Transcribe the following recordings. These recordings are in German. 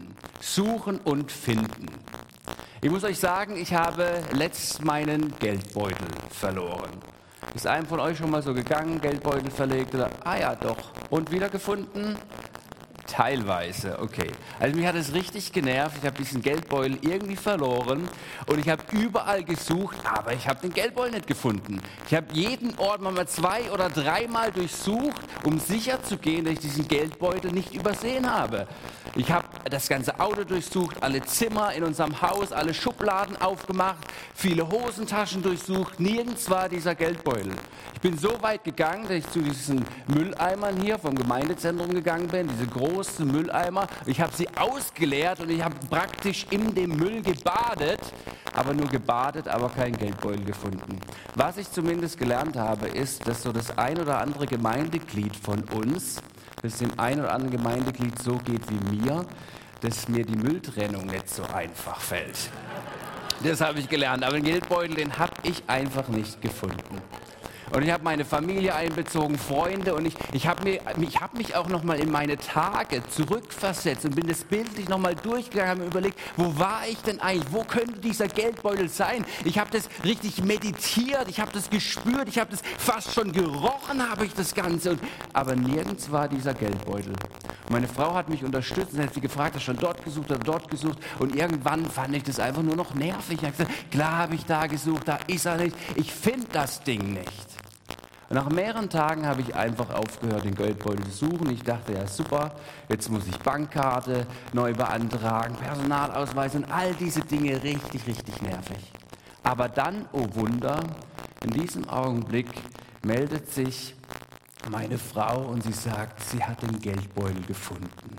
finden. Suchen und finden. Ich muss euch sagen, ich habe letzt meinen Geldbeutel verloren. Ist einem von euch schon mal so gegangen, Geldbeutel verlegt oder, ah ja, doch. Und wiedergefunden? Teilweise, okay. Also mich hat es richtig genervt. Ich habe diesen Geldbeutel irgendwie verloren und ich habe überall gesucht, aber ich habe den Geldbeutel nicht gefunden. Ich habe jeden Ort mal zwei oder dreimal durchsucht, um sicher zu gehen, dass ich diesen Geldbeutel nicht übersehen habe. Ich habe das ganze Auto durchsucht, alle Zimmer in unserem Haus, alle Schubladen aufgemacht, viele Hosentaschen durchsucht. Nirgends war dieser Geldbeutel. Ich bin so weit gegangen, dass ich zu diesen Mülleimern hier vom Gemeindezentrum gegangen bin, diese großen Mülleimer. Ich habe sie ausgeleert und ich habe praktisch in dem Müll gebadet, aber nur gebadet, aber keinen Geldbeutel gefunden. Was ich zumindest gelernt habe, ist, dass so das ein oder andere Gemeindeglied von uns, dass dem ein oder anderen Gemeindeglied so geht wie mir, dass mir die Mülltrennung nicht so einfach fällt. Das habe ich gelernt. Aber den Geldbeutel, den habe ich einfach nicht gefunden. Und ich habe meine Familie einbezogen, Freunde und ich, ich habe hab mich auch nochmal in meine Tage zurückversetzt und bin das bildlich nochmal durchgegangen, habe mir überlegt, wo war ich denn eigentlich, wo könnte dieser Geldbeutel sein? Ich habe das richtig meditiert, ich habe das gespürt, ich habe das fast schon gerochen, habe ich das Ganze. Und, aber nirgends war dieser Geldbeutel. Meine Frau hat mich unterstützt und hat sie gefragt, hast du schon dort gesucht oder dort gesucht? Und irgendwann fand ich das einfach nur noch nervig. Ich habe gesagt, klar habe ich da gesucht, da ist er nicht. Ich finde das Ding nicht. Und nach mehreren Tagen habe ich einfach aufgehört, den Geldbeutel zu suchen. Ich dachte, ja super, jetzt muss ich Bankkarte neu beantragen, Personalausweis und all diese Dinge richtig, richtig nervig. Aber dann, oh Wunder, in diesem Augenblick meldet sich meine Frau und sie sagt, sie hat den Geldbeutel gefunden.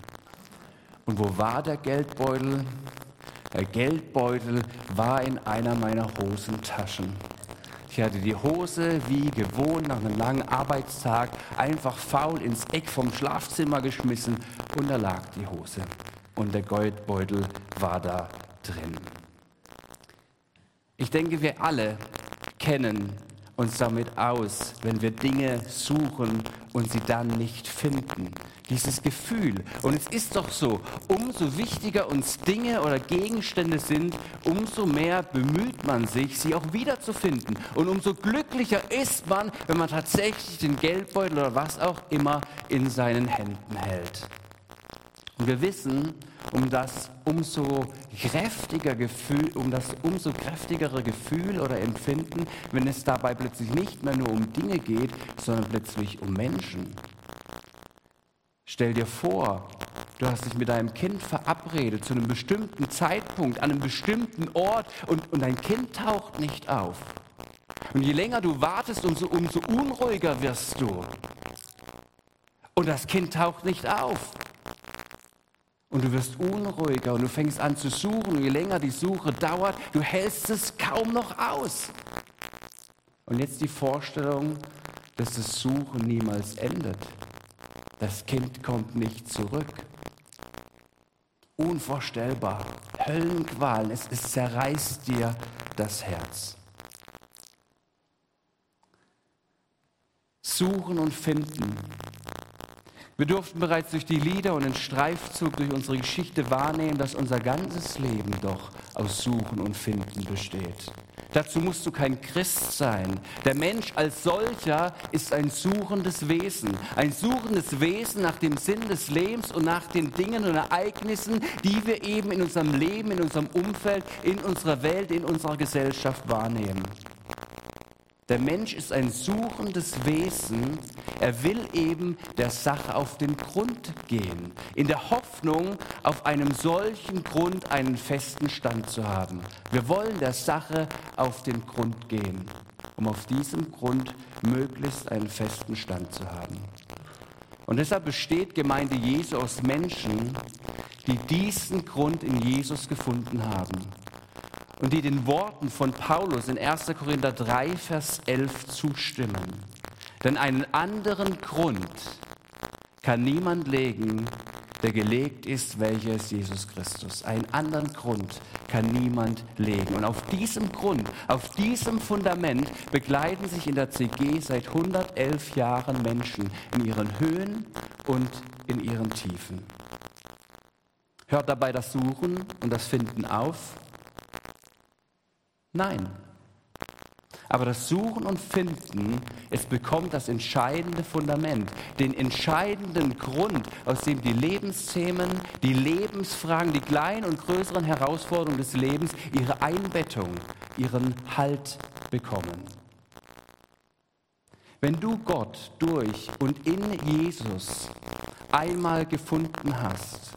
Und wo war der Geldbeutel? Der Geldbeutel war in einer meiner Hosentaschen. Ich hatte die Hose wie gewohnt nach einem langen Arbeitstag einfach faul ins Eck vom Schlafzimmer geschmissen und da lag die Hose. Und der Goldbeutel war da drin. Ich denke, wir alle kennen uns damit aus, wenn wir Dinge suchen und sie dann nicht finden dieses Gefühl. Und es ist doch so, umso wichtiger uns Dinge oder Gegenstände sind, umso mehr bemüht man sich, sie auch wiederzufinden. Und umso glücklicher ist man, wenn man tatsächlich den Geldbeutel oder was auch immer in seinen Händen hält. Und wir wissen, um das umso kräftiger Gefühl, um das umso kräftigere Gefühl oder Empfinden, wenn es dabei plötzlich nicht mehr nur um Dinge geht, sondern plötzlich um Menschen. Stell dir vor, du hast dich mit deinem Kind verabredet zu einem bestimmten Zeitpunkt, an einem bestimmten Ort und, und dein Kind taucht nicht auf. Und je länger du wartest, umso, umso unruhiger wirst du. Und das Kind taucht nicht auf. Und du wirst unruhiger und du fängst an zu suchen. Und je länger die Suche dauert, du hältst es kaum noch aus. Und jetzt die Vorstellung, dass das Suchen niemals endet. Das Kind kommt nicht zurück. Unvorstellbar. Höllenqualen. Es, es zerreißt dir das Herz. Suchen und finden. Wir durften bereits durch die Lieder und den Streifzug durch unsere Geschichte wahrnehmen, dass unser ganzes Leben doch aus Suchen und Finden besteht. Dazu musst du kein Christ sein. Der Mensch als solcher ist ein suchendes Wesen. Ein suchendes Wesen nach dem Sinn des Lebens und nach den Dingen und Ereignissen, die wir eben in unserem Leben, in unserem Umfeld, in unserer Welt, in unserer Gesellschaft wahrnehmen. Der Mensch ist ein suchendes Wesen. Er will eben der Sache auf den Grund gehen, in der Hoffnung, auf einem solchen Grund einen festen Stand zu haben. Wir wollen der Sache auf den Grund gehen, um auf diesem Grund möglichst einen festen Stand zu haben. Und deshalb besteht Gemeinde Jesu aus Menschen, die diesen Grund in Jesus gefunden haben und die den Worten von Paulus in 1. Korinther 3, Vers 11 zustimmen. Denn einen anderen Grund kann niemand legen, der gelegt ist, welcher ist Jesus Christus. Einen anderen Grund kann niemand legen. Und auf diesem Grund, auf diesem Fundament begleiten sich in der CG seit 111 Jahren Menschen in ihren Höhen und in ihren Tiefen. Hört dabei das Suchen und das Finden auf? Nein. Aber das Suchen und Finden, es bekommt das entscheidende Fundament, den entscheidenden Grund, aus dem die Lebensthemen, die Lebensfragen, die kleinen und größeren Herausforderungen des Lebens ihre Einbettung, ihren Halt bekommen. Wenn du Gott durch und in Jesus einmal gefunden hast,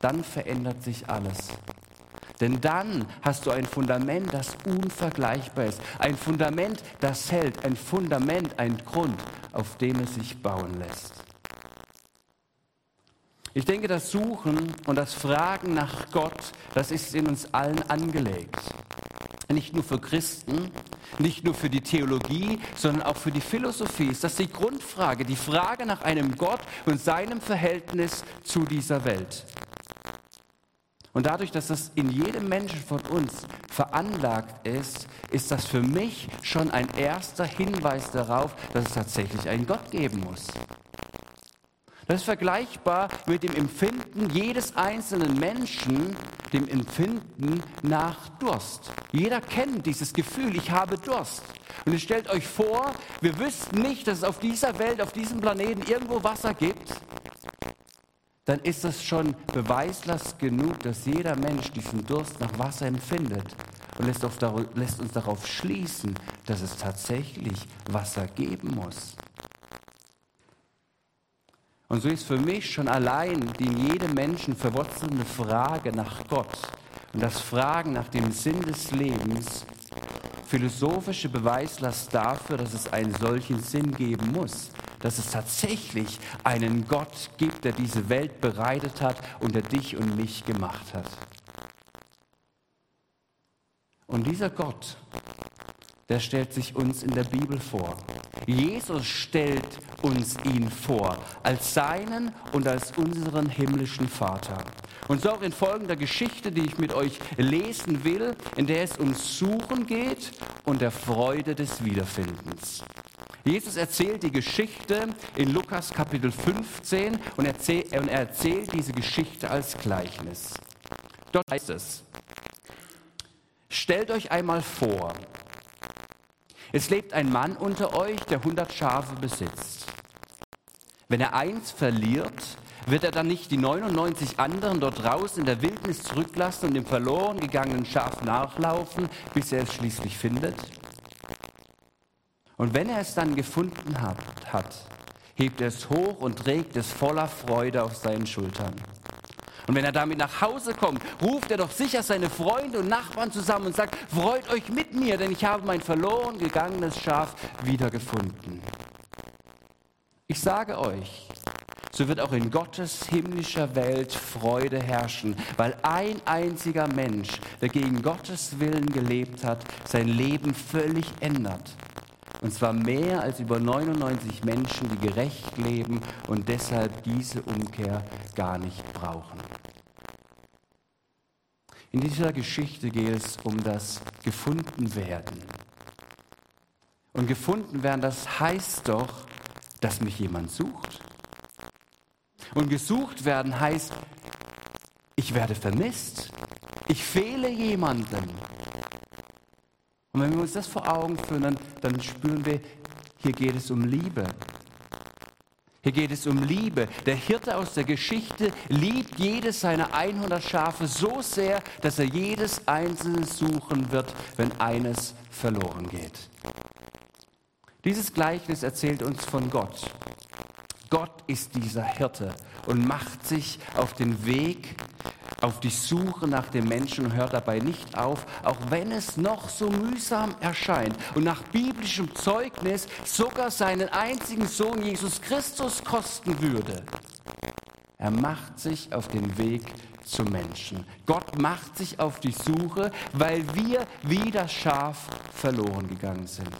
dann verändert sich alles. Denn dann hast du ein Fundament, das unvergleichbar ist. Ein Fundament, das hält. Ein Fundament, ein Grund, auf dem es sich bauen lässt. Ich denke, das Suchen und das Fragen nach Gott, das ist in uns allen angelegt. Nicht nur für Christen, nicht nur für die Theologie, sondern auch für die Philosophie. Ist das die Grundfrage, die Frage nach einem Gott und seinem Verhältnis zu dieser Welt? Und dadurch, dass das in jedem Menschen von uns veranlagt ist, ist das für mich schon ein erster Hinweis darauf, dass es tatsächlich einen Gott geben muss. Das ist vergleichbar mit dem Empfinden jedes einzelnen Menschen, dem Empfinden nach Durst. Jeder kennt dieses Gefühl, ich habe Durst. Und stellt euch vor, wir wüssten nicht, dass es auf dieser Welt, auf diesem Planeten irgendwo Wasser gibt dann ist das schon beweislast genug, dass jeder Mensch diesen Durst nach Wasser empfindet und lässt, lässt uns darauf schließen, dass es tatsächlich Wasser geben muss. Und so ist für mich schon allein die in jedem Menschen verwurzelte Frage nach Gott und das Fragen nach dem Sinn des Lebens philosophische Beweislast dafür, dass es einen solchen Sinn geben muss dass es tatsächlich einen Gott gibt, der diese Welt bereitet hat und der dich und mich gemacht hat. Und dieser Gott, der stellt sich uns in der Bibel vor. Jesus stellt uns ihn vor als seinen und als unseren himmlischen Vater. Und so auch in folgender Geschichte, die ich mit euch lesen will, in der es ums Suchen geht und der Freude des Wiederfindens. Jesus erzählt die Geschichte in Lukas Kapitel 15 und, erzähl, und er erzählt diese Geschichte als Gleichnis. Dort heißt es, stellt euch einmal vor, es lebt ein Mann unter euch, der 100 Schafe besitzt. Wenn er eins verliert, wird er dann nicht die 99 anderen dort draußen in der Wildnis zurücklassen und dem verloren gegangenen Schaf nachlaufen, bis er es schließlich findet? Und wenn er es dann gefunden hat, hat, hebt er es hoch und trägt es voller Freude auf seinen Schultern. Und wenn er damit nach Hause kommt, ruft er doch sicher seine Freunde und Nachbarn zusammen und sagt, freut euch mit mir, denn ich habe mein verloren gegangenes Schaf wiedergefunden. Ich sage euch, so wird auch in Gottes himmlischer Welt Freude herrschen, weil ein einziger Mensch, der gegen Gottes Willen gelebt hat, sein Leben völlig ändert und zwar mehr als über 99 Menschen, die gerecht leben und deshalb diese Umkehr gar nicht brauchen. In dieser Geschichte geht es um das Gefundenwerden. Und gefunden werden, das heißt doch, dass mich jemand sucht. Und gesucht werden heißt, ich werde vermisst. Ich fehle jemandem. Und wenn wir uns das vor Augen führen, dann, spüren wir, hier geht es um Liebe. Hier geht es um Liebe. Der Hirte aus der Geschichte liebt jedes seiner 100 Schafe so sehr, dass er jedes einzelne suchen wird, wenn eines verloren geht. Dieses Gleichnis erzählt uns von Gott. Gott ist dieser Hirte und macht sich auf den Weg auf die Suche nach dem Menschen und hört dabei nicht auf, auch wenn es noch so mühsam erscheint und nach biblischem Zeugnis sogar seinen einzigen Sohn Jesus Christus kosten würde. Er macht sich auf den Weg zum Menschen. Gott macht sich auf die Suche, weil wir wie das Schaf verloren gegangen sind.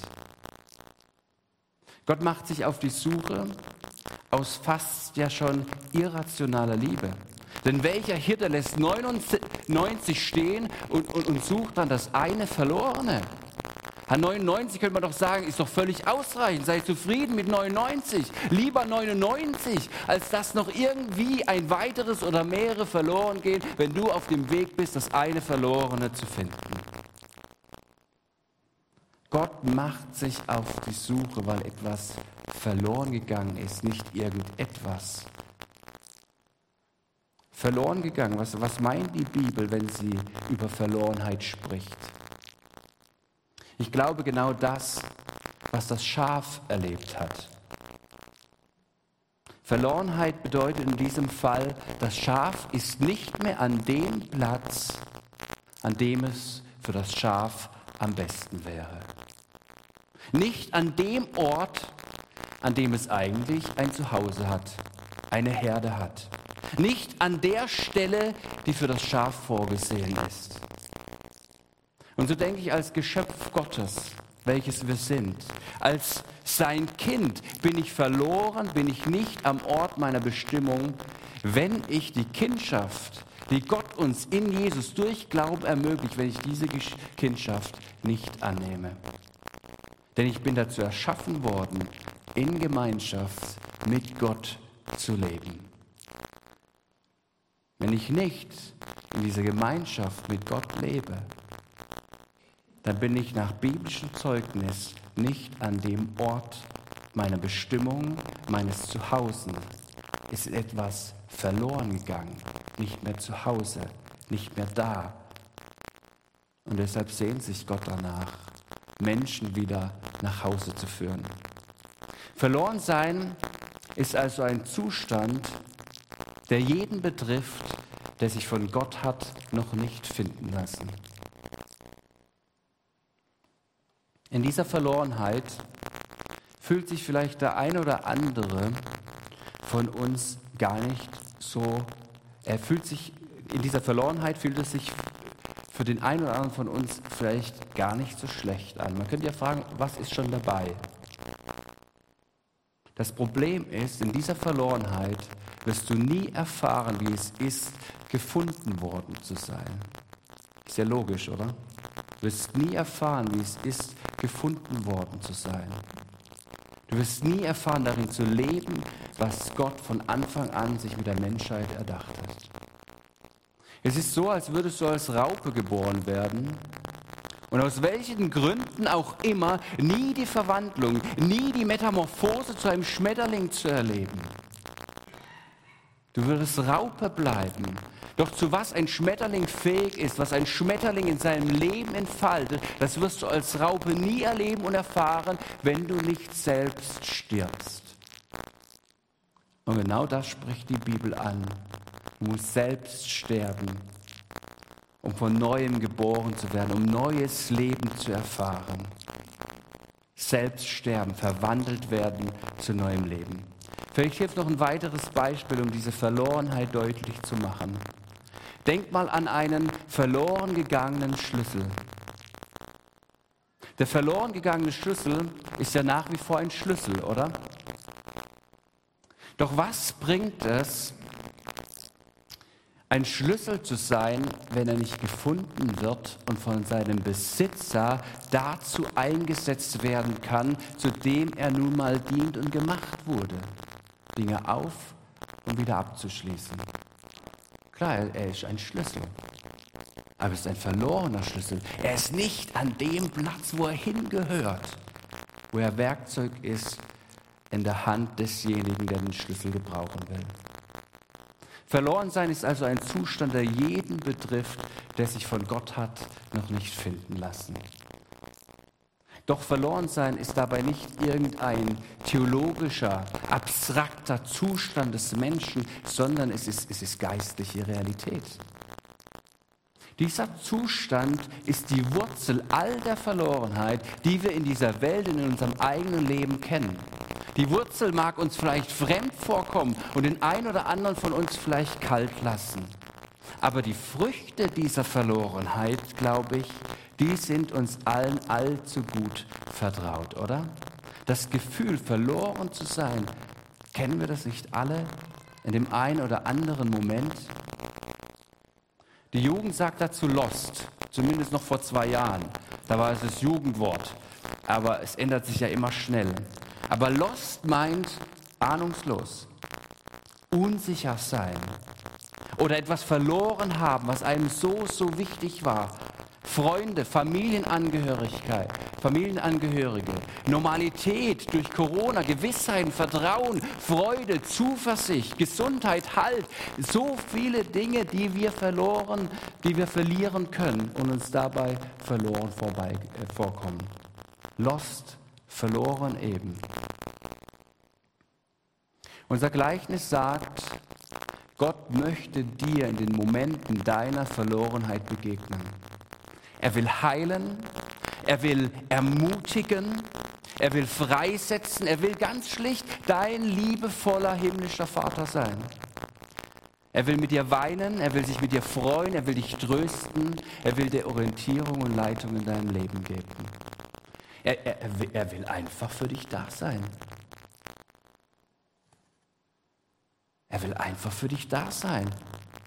Gott macht sich auf die Suche aus fast ja schon irrationaler Liebe. Denn welcher Hirte lässt 99 stehen und, und, und sucht dann das eine Verlorene? An 99 könnte man doch sagen, ist doch völlig ausreichend. Sei zufrieden mit 99. Lieber 99, als dass noch irgendwie ein weiteres oder mehrere verloren gehen, wenn du auf dem Weg bist, das eine Verlorene zu finden. Gott macht sich auf die Suche, weil etwas verloren gegangen ist, nicht irgendetwas. Verloren gegangen, was, was meint die Bibel, wenn sie über Verlorenheit spricht? Ich glaube genau das, was das Schaf erlebt hat. Verlorenheit bedeutet in diesem Fall, das Schaf ist nicht mehr an dem Platz, an dem es für das Schaf am besten wäre. Nicht an dem Ort, an dem es eigentlich ein Zuhause hat, eine Herde hat. Nicht an der Stelle, die für das Schaf vorgesehen ist. Und so denke ich als Geschöpf Gottes, welches wir sind, als sein Kind bin ich verloren, bin ich nicht am Ort meiner Bestimmung, wenn ich die Kindschaft, die Gott uns in Jesus durch Glauben ermöglicht, wenn ich diese Kindschaft nicht annehme. Denn ich bin dazu erschaffen worden, in Gemeinschaft mit Gott zu leben. Wenn ich nicht in dieser Gemeinschaft mit Gott lebe, dann bin ich nach biblischem Zeugnis nicht an dem Ort meiner Bestimmung, meines Zuhause. Ist etwas verloren gegangen, nicht mehr zu Hause, nicht mehr da. Und deshalb sehnt sich Gott danach, Menschen wieder nach Hause zu führen. Verloren sein ist also ein Zustand, der jeden betrifft, der sich von Gott hat noch nicht finden lassen. In dieser Verlorenheit fühlt sich vielleicht der eine oder andere von uns gar nicht so, er fühlt sich, in dieser Verlorenheit fühlt es sich für den einen oder anderen von uns vielleicht gar nicht so schlecht an. Man könnte ja fragen, was ist schon dabei? Das Problem ist, in dieser Verlorenheit wirst du nie erfahren, wie es ist, gefunden worden zu sein. Ist ja logisch, oder? Du wirst nie erfahren, wie es ist, gefunden worden zu sein. Du wirst nie erfahren, darin zu leben, was Gott von Anfang an sich mit der Menschheit erdacht hat. Es ist so, als würdest du als Raupe geboren werden und aus welchen Gründen auch immer nie die Verwandlung, nie die Metamorphose zu einem Schmetterling zu erleben. Du würdest Raupe bleiben doch zu was ein Schmetterling fähig ist, was ein Schmetterling in seinem Leben entfaltet, das wirst du als Raupe nie erleben und erfahren, wenn du nicht selbst stirbst. Und genau das spricht die Bibel an. Du musst selbst sterben, um von neuem geboren zu werden, um neues Leben zu erfahren. Selbst sterben, verwandelt werden zu neuem Leben. Vielleicht hilft noch ein weiteres Beispiel, um diese Verlorenheit deutlich zu machen. Denk mal an einen verloren gegangenen Schlüssel. Der verloren gegangene Schlüssel ist ja nach wie vor ein Schlüssel, oder? Doch was bringt es, ein Schlüssel zu sein, wenn er nicht gefunden wird und von seinem Besitzer dazu eingesetzt werden kann, zu dem er nun mal dient und gemacht wurde, Dinge auf und wieder abzuschließen. Klar, er ist ein Schlüssel. Aber es ist ein verlorener Schlüssel. Er ist nicht an dem Platz, wo er hingehört, wo er Werkzeug ist in der Hand desjenigen, der den Schlüssel gebrauchen will. Verloren sein ist also ein Zustand, der jeden betrifft, der sich von Gott hat noch nicht finden lassen. Doch verloren sein ist dabei nicht irgendein theologischer, abstrakter Zustand des Menschen, sondern es ist, es ist geistliche Realität. Dieser Zustand ist die Wurzel all der Verlorenheit, die wir in dieser Welt und in unserem eigenen Leben kennen. Die Wurzel mag uns vielleicht fremd vorkommen und den einen oder anderen von uns vielleicht kalt lassen. Aber die Früchte dieser Verlorenheit, glaube ich, die sind uns allen allzu gut vertraut, oder? Das Gefühl, verloren zu sein, kennen wir das nicht alle in dem einen oder anderen Moment? Die Jugend sagt dazu Lost, zumindest noch vor zwei Jahren. Da war es das Jugendwort. Aber es ändert sich ja immer schnell. Aber lost meint ahnungslos, unsicher sein oder etwas verloren haben, was einem so, so wichtig war. Freunde, Familienangehörigkeit, Familienangehörige, Normalität durch Corona, Gewissheit, Vertrauen, Freude, Zuversicht, Gesundheit, Halt. So viele Dinge, die wir verloren, die wir verlieren können und uns dabei verloren vorbei, äh, vorkommen. Lost, verloren eben. Unser Gleichnis sagt, Gott möchte dir in den Momenten deiner Verlorenheit begegnen. Er will heilen, er will ermutigen, er will freisetzen, er will ganz schlicht dein liebevoller himmlischer Vater sein. Er will mit dir weinen, er will sich mit dir freuen, er will dich trösten, er will dir Orientierung und Leitung in deinem Leben geben. Er, er, er will einfach für dich da sein. Er will einfach für dich da sein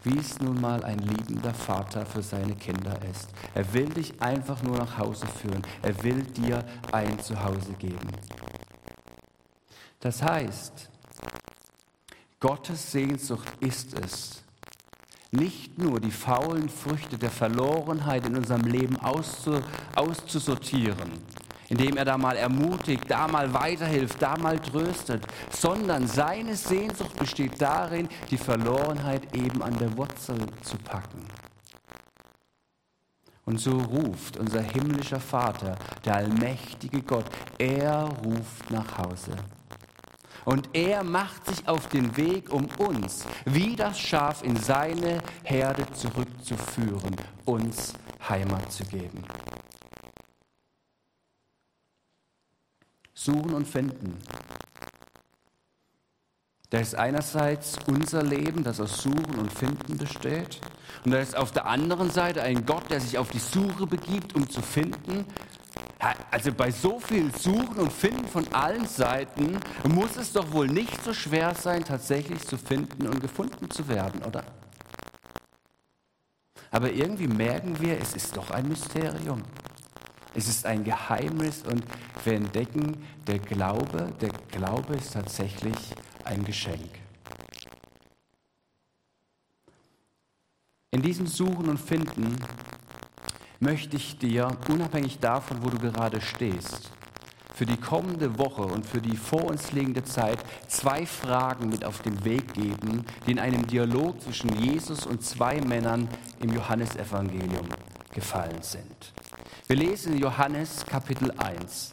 wie es nun mal ein liebender Vater für seine Kinder ist. Er will dich einfach nur nach Hause führen. Er will dir ein Zuhause geben. Das heißt, Gottes Sehnsucht ist es, nicht nur die faulen Früchte der Verlorenheit in unserem Leben auszusortieren, indem er da mal ermutigt, da mal weiterhilft, da mal tröstet, sondern seine Sehnsucht besteht darin, die Verlorenheit eben an der Wurzel zu packen. Und so ruft unser himmlischer Vater, der allmächtige Gott, er ruft nach Hause. Und er macht sich auf den Weg, um uns, wie das Schaf, in seine Herde zurückzuführen, uns Heimat zu geben. Suchen und Finden. Da ist einerseits unser Leben, das aus Suchen und Finden besteht. Und da ist auf der anderen Seite ein Gott, der sich auf die Suche begibt, um zu finden. Also bei so viel Suchen und Finden von allen Seiten muss es doch wohl nicht so schwer sein, tatsächlich zu finden und gefunden zu werden, oder? Aber irgendwie merken wir, es ist doch ein Mysterium. Es ist ein Geheimnis und wir entdecken, der Glaube, der Glaube ist tatsächlich ein Geschenk. In diesem Suchen und Finden möchte ich dir, unabhängig davon, wo du gerade stehst, für die kommende Woche und für die vor uns liegende Zeit zwei Fragen mit auf den Weg geben, die in einem Dialog zwischen Jesus und zwei Männern im Johannesevangelium gefallen sind. Wir lesen Johannes Kapitel 1.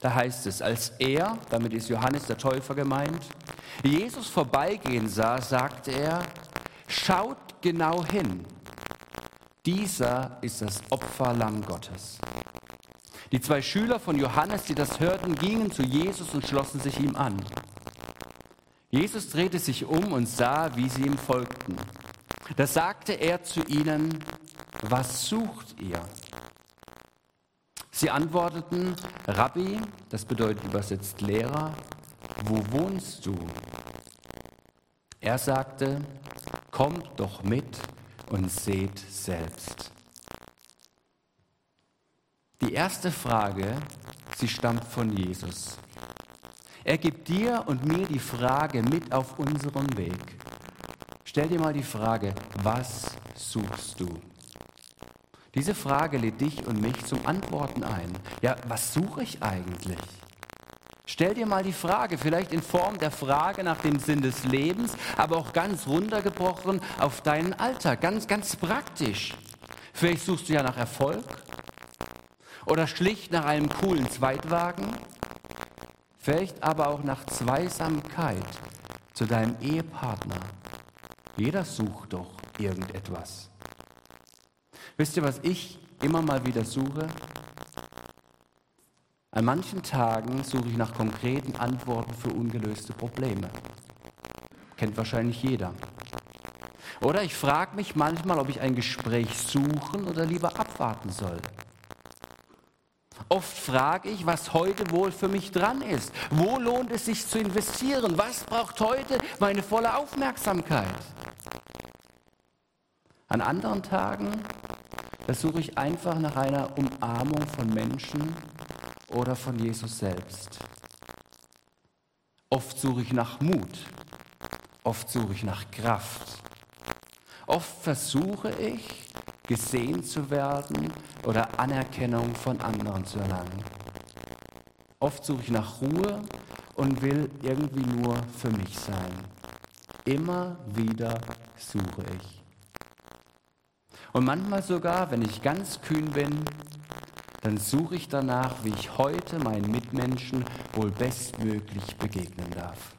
Da heißt es, als er, damit ist Johannes der Täufer gemeint, Jesus vorbeigehen sah, sagte er, schaut genau hin. Dieser ist das Opferlamm Gottes. Die zwei Schüler von Johannes, die das hörten, gingen zu Jesus und schlossen sich ihm an. Jesus drehte sich um und sah, wie sie ihm folgten. Da sagte er zu ihnen, was sucht ihr? Sie antworteten, Rabbi, das bedeutet übersetzt Lehrer, wo wohnst du? Er sagte, kommt doch mit und seht selbst. Die erste Frage, sie stammt von Jesus. Er gibt dir und mir die Frage mit auf unserem Weg. Stell dir mal die Frage, was suchst du? Diese Frage lädt dich und mich zum Antworten ein. Ja, was suche ich eigentlich? Stell dir mal die Frage, vielleicht in Form der Frage nach dem Sinn des Lebens, aber auch ganz runtergebrochen auf deinen Alltag, ganz, ganz praktisch. Vielleicht suchst du ja nach Erfolg oder schlicht nach einem coolen Zweitwagen, vielleicht aber auch nach Zweisamkeit zu deinem Ehepartner. Jeder sucht doch irgendetwas. Wisst ihr, was ich immer mal wieder suche? An manchen Tagen suche ich nach konkreten Antworten für ungelöste Probleme. Kennt wahrscheinlich jeder. Oder ich frage mich manchmal, ob ich ein Gespräch suchen oder lieber abwarten soll. Oft frage ich, was heute wohl für mich dran ist. Wo lohnt es sich zu investieren? Was braucht heute meine volle Aufmerksamkeit? An anderen Tagen da suche ich einfach nach einer Umarmung von Menschen oder von Jesus selbst. Oft suche ich nach Mut, oft suche ich nach Kraft. Oft versuche ich, gesehen zu werden oder Anerkennung von anderen zu erlangen. Oft suche ich nach Ruhe und will irgendwie nur für mich sein. Immer wieder suche ich. Und manchmal sogar, wenn ich ganz kühn bin, dann suche ich danach, wie ich heute meinen Mitmenschen wohl bestmöglich begegnen darf.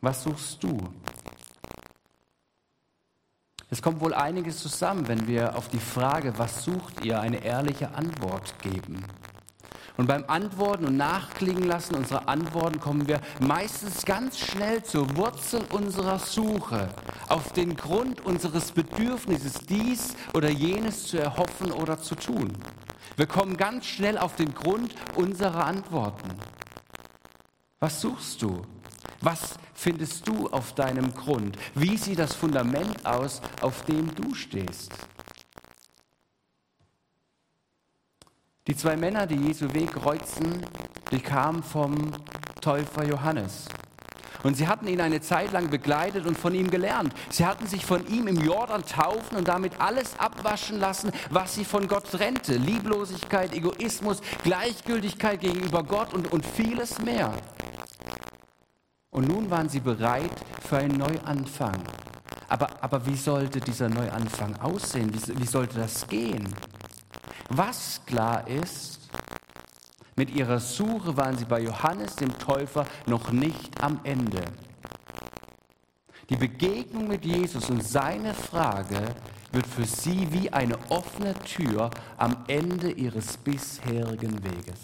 Was suchst du? Es kommt wohl einiges zusammen, wenn wir auf die Frage, was sucht ihr, eine ehrliche Antwort geben. Und beim Antworten und Nachklingen lassen unserer Antworten kommen wir meistens ganz schnell zur Wurzel unserer Suche, auf den Grund unseres Bedürfnisses, dies oder jenes zu erhoffen oder zu tun. Wir kommen ganz schnell auf den Grund unserer Antworten. Was suchst du? Was findest du auf deinem Grund? Wie sieht das Fundament aus, auf dem du stehst? Die zwei Männer, die Jesu Weg kreuzen, die kamen vom Täufer Johannes. Und sie hatten ihn eine Zeit lang begleitet und von ihm gelernt. Sie hatten sich von ihm im Jordan taufen und damit alles abwaschen lassen, was sie von Gott trennte. Lieblosigkeit, Egoismus, Gleichgültigkeit gegenüber Gott und, und vieles mehr. Und nun waren sie bereit für einen Neuanfang. Aber, aber wie sollte dieser Neuanfang aussehen? Wie, wie sollte das gehen? Was klar ist, mit ihrer Suche waren sie bei Johannes dem Täufer noch nicht am Ende. Die Begegnung mit Jesus und seine Frage wird für sie wie eine offene Tür am Ende ihres bisherigen Weges.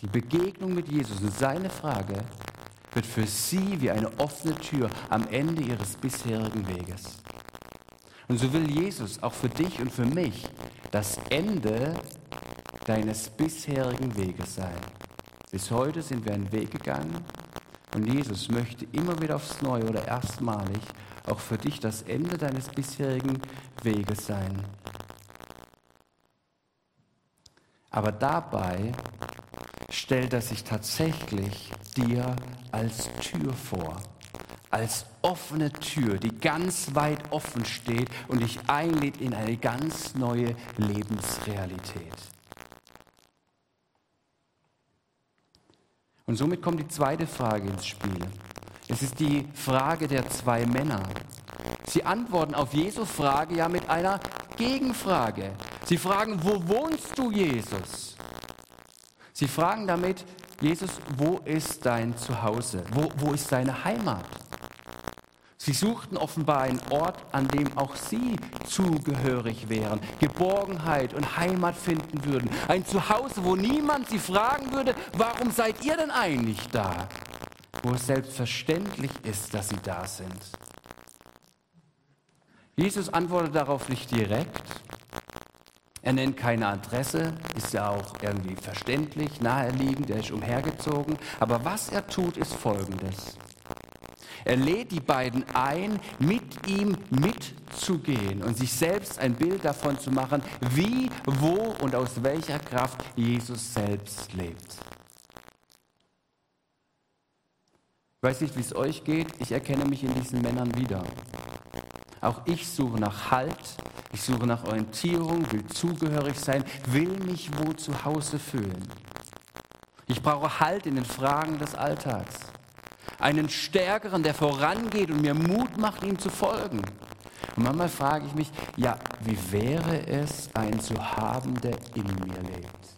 Die Begegnung mit Jesus und seine Frage wird für sie wie eine offene Tür am Ende ihres bisherigen Weges. Und so will Jesus auch für dich und für mich das Ende deines bisherigen Weges sein. Bis heute sind wir einen Weg gegangen und Jesus möchte immer wieder aufs Neue oder erstmalig auch für dich das Ende deines bisherigen Weges sein. Aber dabei stellt er sich tatsächlich dir als Tür vor als offene Tür, die ganz weit offen steht und dich einlädt in eine ganz neue Lebensrealität. Und somit kommt die zweite Frage ins Spiel. Es ist die Frage der zwei Männer. Sie antworten auf Jesu Frage ja mit einer Gegenfrage. Sie fragen, wo wohnst du, Jesus? Sie fragen damit, Jesus, wo ist dein Zuhause? Wo, wo ist deine Heimat? Sie suchten offenbar einen Ort, an dem auch sie zugehörig wären, Geborgenheit und Heimat finden würden. Ein Zuhause, wo niemand sie fragen würde, warum seid ihr denn eigentlich da? Wo es selbstverständlich ist, dass sie da sind. Jesus antwortet darauf nicht direkt. Er nennt keine Adresse, ist ja auch irgendwie verständlich, naheliegend, er ist umhergezogen. Aber was er tut, ist Folgendes. Er lädt die beiden ein, mit ihm mitzugehen und sich selbst ein Bild davon zu machen, wie, wo und aus welcher Kraft Jesus selbst lebt. Ich weiß nicht, wie es euch geht, ich erkenne mich in diesen Männern wieder. Auch ich suche nach Halt, ich suche nach Orientierung, will zugehörig sein, will mich wo zu Hause fühlen. Ich brauche Halt in den Fragen des Alltags einen Stärkeren, der vorangeht und mir Mut macht, ihm zu folgen. Und manchmal frage ich mich, ja, wie wäre es, einen zu haben, der in mir lebt?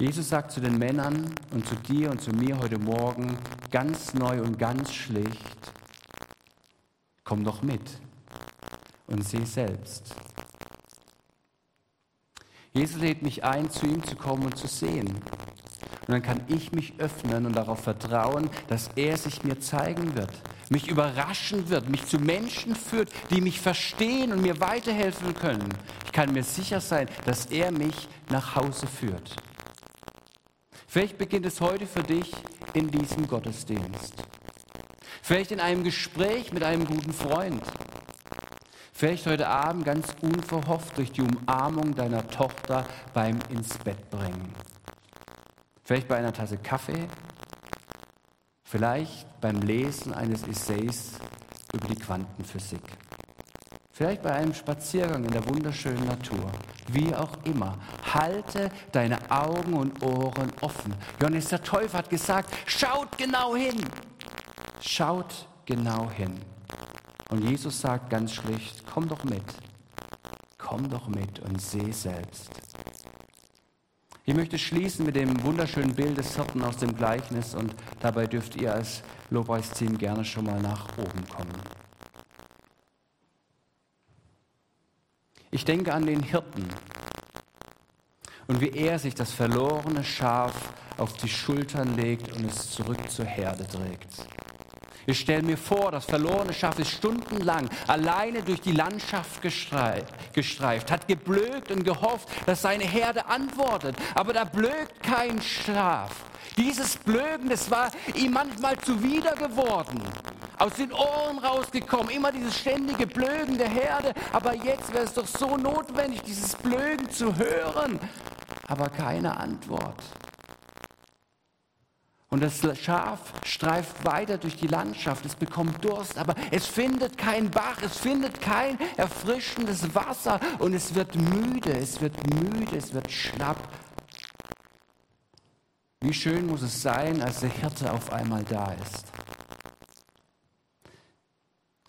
Jesus sagt zu den Männern und zu dir und zu mir heute Morgen ganz neu und ganz schlicht, komm doch mit und seh selbst. Jesus lädt mich ein, zu ihm zu kommen und zu sehen. Und dann kann ich mich öffnen und darauf vertrauen, dass er sich mir zeigen wird, mich überraschen wird, mich zu Menschen führt, die mich verstehen und mir weiterhelfen können. Ich kann mir sicher sein, dass er mich nach Hause führt. Vielleicht beginnt es heute für dich in diesem Gottesdienst. Vielleicht in einem Gespräch mit einem guten Freund. Vielleicht heute Abend ganz unverhofft durch die Umarmung deiner Tochter beim ins Bett bringen. Vielleicht bei einer Tasse Kaffee. Vielleicht beim Lesen eines Essays über die Quantenphysik. Vielleicht bei einem Spaziergang in der wunderschönen Natur. Wie auch immer. Halte deine Augen und Ohren offen. Johannes der Täufer hat gesagt, schaut genau hin. Schaut genau hin. Und Jesus sagt ganz schlicht, komm doch mit. Komm doch mit und seh selbst. Ich möchte schließen mit dem wunderschönen Bild des Hirten aus dem Gleichnis und dabei dürft ihr als Lobpreisteam gerne schon mal nach oben kommen. Ich denke an den Hirten und wie er sich das verlorene Schaf auf die Schultern legt und es zurück zur Herde trägt. Ich stelle mir vor, das verlorene Schaf ist stundenlang alleine durch die Landschaft gestreift, hat geblökt und gehofft, dass seine Herde antwortet. Aber da blökt kein Schaf. Dieses Blöken, das war ihm manchmal zuwider geworden aus den Ohren rausgekommen. Immer dieses ständige Blögen der Herde. Aber jetzt wäre es doch so notwendig, dieses Blögen zu hören. Aber keine Antwort. Und das Schaf streift weiter durch die Landschaft, es bekommt Durst, aber es findet keinen Bach, es findet kein erfrischendes Wasser und es wird müde, es wird müde, es wird schlapp. Wie schön muss es sein, als der Hirte auf einmal da ist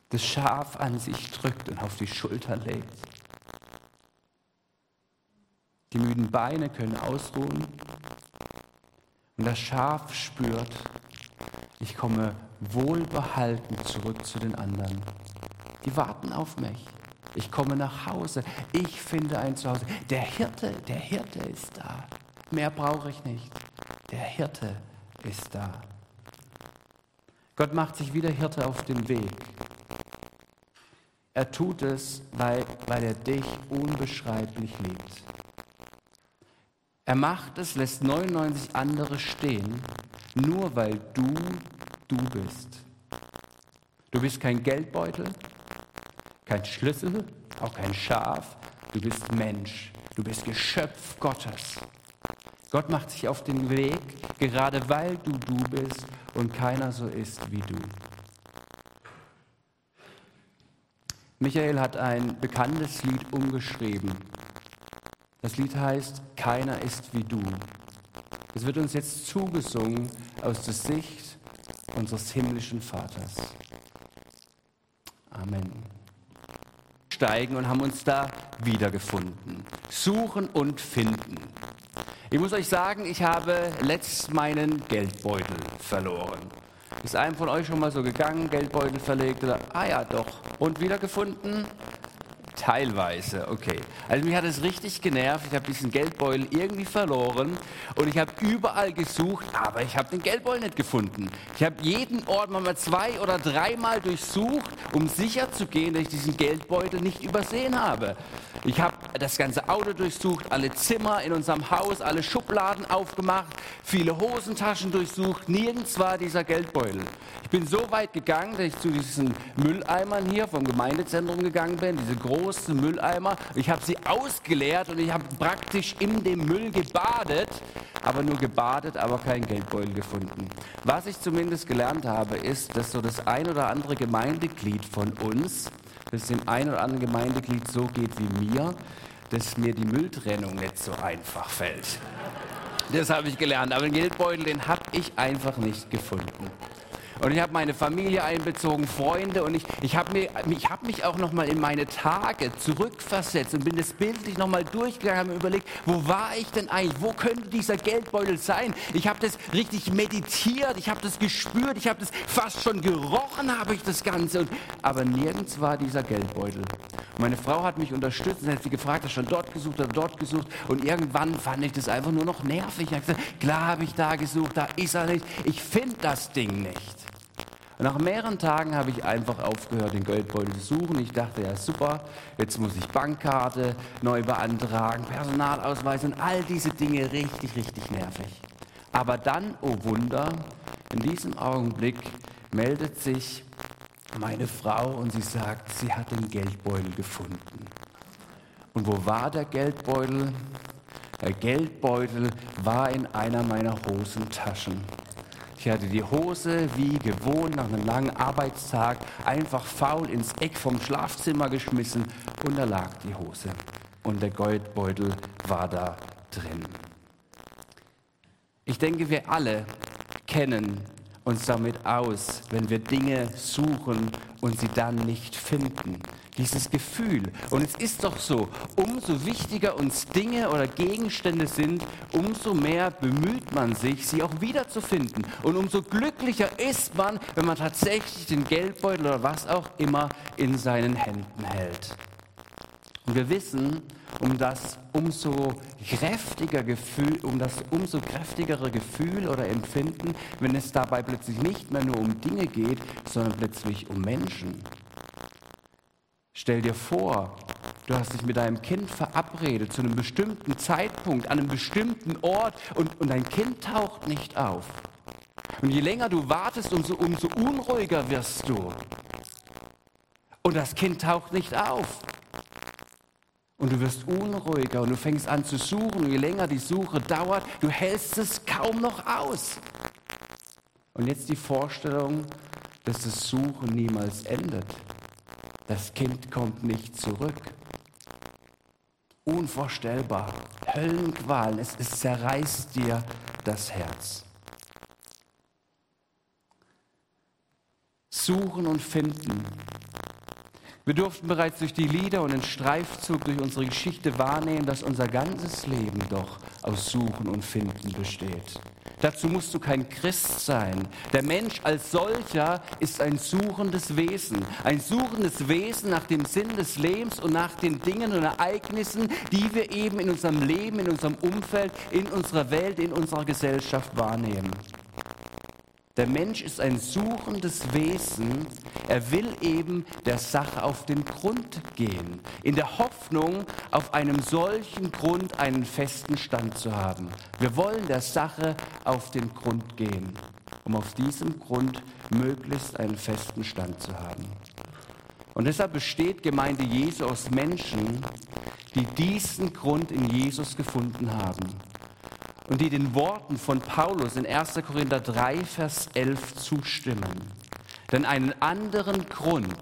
das Schaf an sich drückt und auf die Schulter legt. Die müden Beine können ausruhen und das Schaf spürt, ich komme wohlbehalten zurück zu den anderen. Die warten auf mich. Ich komme nach Hause. Ich finde ein Zuhause. Der Hirte, der Hirte ist da. Mehr brauche ich nicht. Der Hirte ist da. Gott macht sich wieder Hirte auf den Weg. Er tut es, weil, weil er dich unbeschreiblich liebt. Er macht es, lässt 99 andere stehen, nur weil du du bist. Du bist kein Geldbeutel, kein Schlüssel, auch kein Schaf. Du bist Mensch. Du bist Geschöpf Gottes. Gott macht sich auf den Weg, gerade weil du du bist und keiner so ist wie du. Michael hat ein bekanntes Lied umgeschrieben. Das Lied heißt Keiner ist wie du. Es wird uns jetzt zugesungen aus der Sicht unseres himmlischen Vaters. Amen. Steigen und haben uns da wiedergefunden. Suchen und finden. Ich muss euch sagen, ich habe letzt meinen Geldbeutel verloren. Ist einem von euch schon mal so gegangen, Geldbeutel verlegt oder, ah ja, doch. Und wiedergefunden? Teilweise, okay. Also mich hat es richtig genervt. Ich habe diesen Geldbeutel irgendwie verloren und ich habe überall gesucht, aber ich habe den Geldbeutel nicht gefunden. Ich habe jeden Ort mal zwei oder dreimal durchsucht, um sicher zu gehen, dass ich diesen Geldbeutel nicht übersehen habe. Ich habe das ganze Auto durchsucht, alle Zimmer in unserem Haus, alle Schubladen aufgemacht, viele Hosentaschen durchsucht. Nirgends war dieser Geldbeutel. Ich bin so weit gegangen, dass ich zu diesen Mülleimern hier vom Gemeindezentrum gegangen bin, diese großen Mülleimer. Ich habe sie ausgeleert und ich habe praktisch in dem Müll gebadet, aber nur gebadet, aber keinen Geldbeutel gefunden. Was ich zumindest gelernt habe, ist, dass so das ein oder andere Gemeindeglied von uns dass dem einen oder anderen Gemeindeglied so geht wie mir, dass mir die Mülltrennung nicht so einfach fällt. Das habe ich gelernt. Aber den Geldbeutel, den habe ich einfach nicht gefunden. Und ich habe meine Familie einbezogen, Freunde und ich, ich habe hab mich auch nochmal in meine Tage zurückversetzt und bin das bildlich nochmal durchgegangen, habe mir überlegt, wo war ich denn eigentlich, wo könnte dieser Geldbeutel sein? Ich habe das richtig meditiert, ich habe das gespürt, ich habe das fast schon gerochen, habe ich das Ganze. Und, aber nirgends war dieser Geldbeutel. Meine Frau hat mich unterstützt und hat sie gefragt, hast du schon dort gesucht oder dort gesucht? Und irgendwann fand ich das einfach nur noch nervig. Ich habe gesagt, klar habe ich da gesucht, da ist er nicht. Ich finde das Ding nicht. Und nach mehreren Tagen habe ich einfach aufgehört, den Geldbeutel zu suchen. Ich dachte, ja super, jetzt muss ich Bankkarte neu beantragen, Personalausweis und all diese Dinge richtig, richtig nervig. Aber dann, oh Wunder, in diesem Augenblick meldet sich meine Frau und sie sagt, sie hat den Geldbeutel gefunden. Und wo war der Geldbeutel? Der Geldbeutel war in einer meiner Hosentaschen. Ich hatte die Hose wie gewohnt nach einem langen Arbeitstag einfach faul ins Eck vom Schlafzimmer geschmissen und da lag die Hose. Und der Geldbeutel war da drin. Ich denke, wir alle kennen uns damit aus, wenn wir Dinge suchen und sie dann nicht finden. Dieses Gefühl. Und es ist doch so, umso wichtiger uns Dinge oder Gegenstände sind, umso mehr bemüht man sich, sie auch wiederzufinden. Und umso glücklicher ist man, wenn man tatsächlich den Geldbeutel oder was auch immer in seinen Händen hält. Und wir wissen, um das umso kräftiger Gefühl, um das umso kräftigere Gefühl oder Empfinden, wenn es dabei plötzlich nicht mehr nur um Dinge geht, sondern plötzlich um Menschen. Stell dir vor, du hast dich mit deinem Kind verabredet zu einem bestimmten Zeitpunkt, an einem bestimmten Ort und, und dein Kind taucht nicht auf. Und je länger du wartest, umso, umso unruhiger wirst du. Und das Kind taucht nicht auf. Und du wirst unruhiger und du fängst an zu suchen. Und je länger die Suche dauert, du hältst es kaum noch aus. Und jetzt die Vorstellung, dass das Suchen niemals endet. Das Kind kommt nicht zurück. Unvorstellbar. Höllenqualen. Es, es zerreißt dir das Herz. Suchen und finden wir durften bereits durch die Lieder und den Streifzug durch unsere Geschichte wahrnehmen, dass unser ganzes Leben doch aus Suchen und Finden besteht. Dazu musst du kein Christ sein. Der Mensch als solcher ist ein suchendes Wesen. Ein suchendes Wesen nach dem Sinn des Lebens und nach den Dingen und Ereignissen, die wir eben in unserem Leben, in unserem Umfeld, in unserer Welt, in unserer Gesellschaft wahrnehmen. Der Mensch ist ein suchendes Wesen. Er will eben der Sache auf den Grund gehen, in der Hoffnung, auf einem solchen Grund einen festen Stand zu haben. Wir wollen der Sache auf den Grund gehen, um auf diesem Grund möglichst einen festen Stand zu haben. Und deshalb besteht Gemeinde Jesu aus Menschen, die diesen Grund in Jesus gefunden haben und die den Worten von Paulus in 1. Korinther 3, Vers 11 zustimmen. Denn einen anderen Grund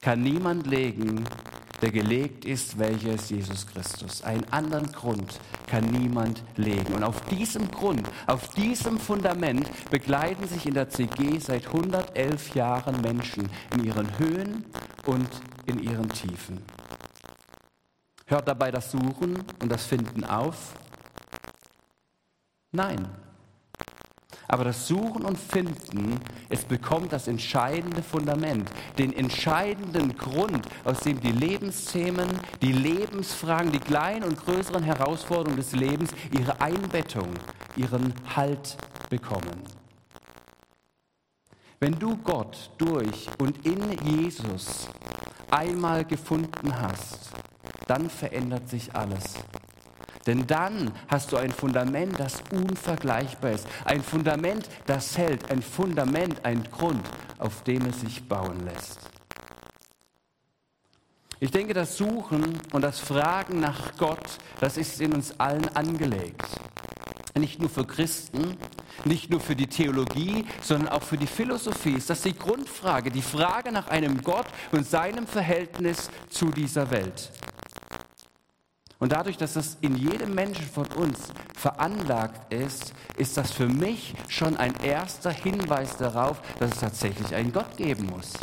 kann niemand legen, der gelegt ist, welcher ist Jesus Christus. Einen anderen Grund kann niemand legen. Und auf diesem Grund, auf diesem Fundament begleiten sich in der CG seit 111 Jahren Menschen in ihren Höhen und in ihren Tiefen. Hört dabei das Suchen und das Finden auf? Nein. Aber das Suchen und Finden, es bekommt das entscheidende Fundament, den entscheidenden Grund, aus dem die Lebensthemen, die Lebensfragen, die kleinen und größeren Herausforderungen des Lebens ihre Einbettung, ihren Halt bekommen. Wenn du Gott durch und in Jesus einmal gefunden hast, dann verändert sich alles. Denn dann hast du ein Fundament, das unvergleichbar ist. Ein Fundament, das hält. Ein Fundament, ein Grund, auf dem es sich bauen lässt. Ich denke, das Suchen und das Fragen nach Gott, das ist in uns allen angelegt. Nicht nur für Christen, nicht nur für die Theologie, sondern auch für die Philosophie ist das die Grundfrage, die Frage nach einem Gott und seinem Verhältnis zu dieser Welt. Und dadurch, dass das in jedem Menschen von uns veranlagt ist, ist das für mich schon ein erster Hinweis darauf, dass es tatsächlich einen Gott geben muss.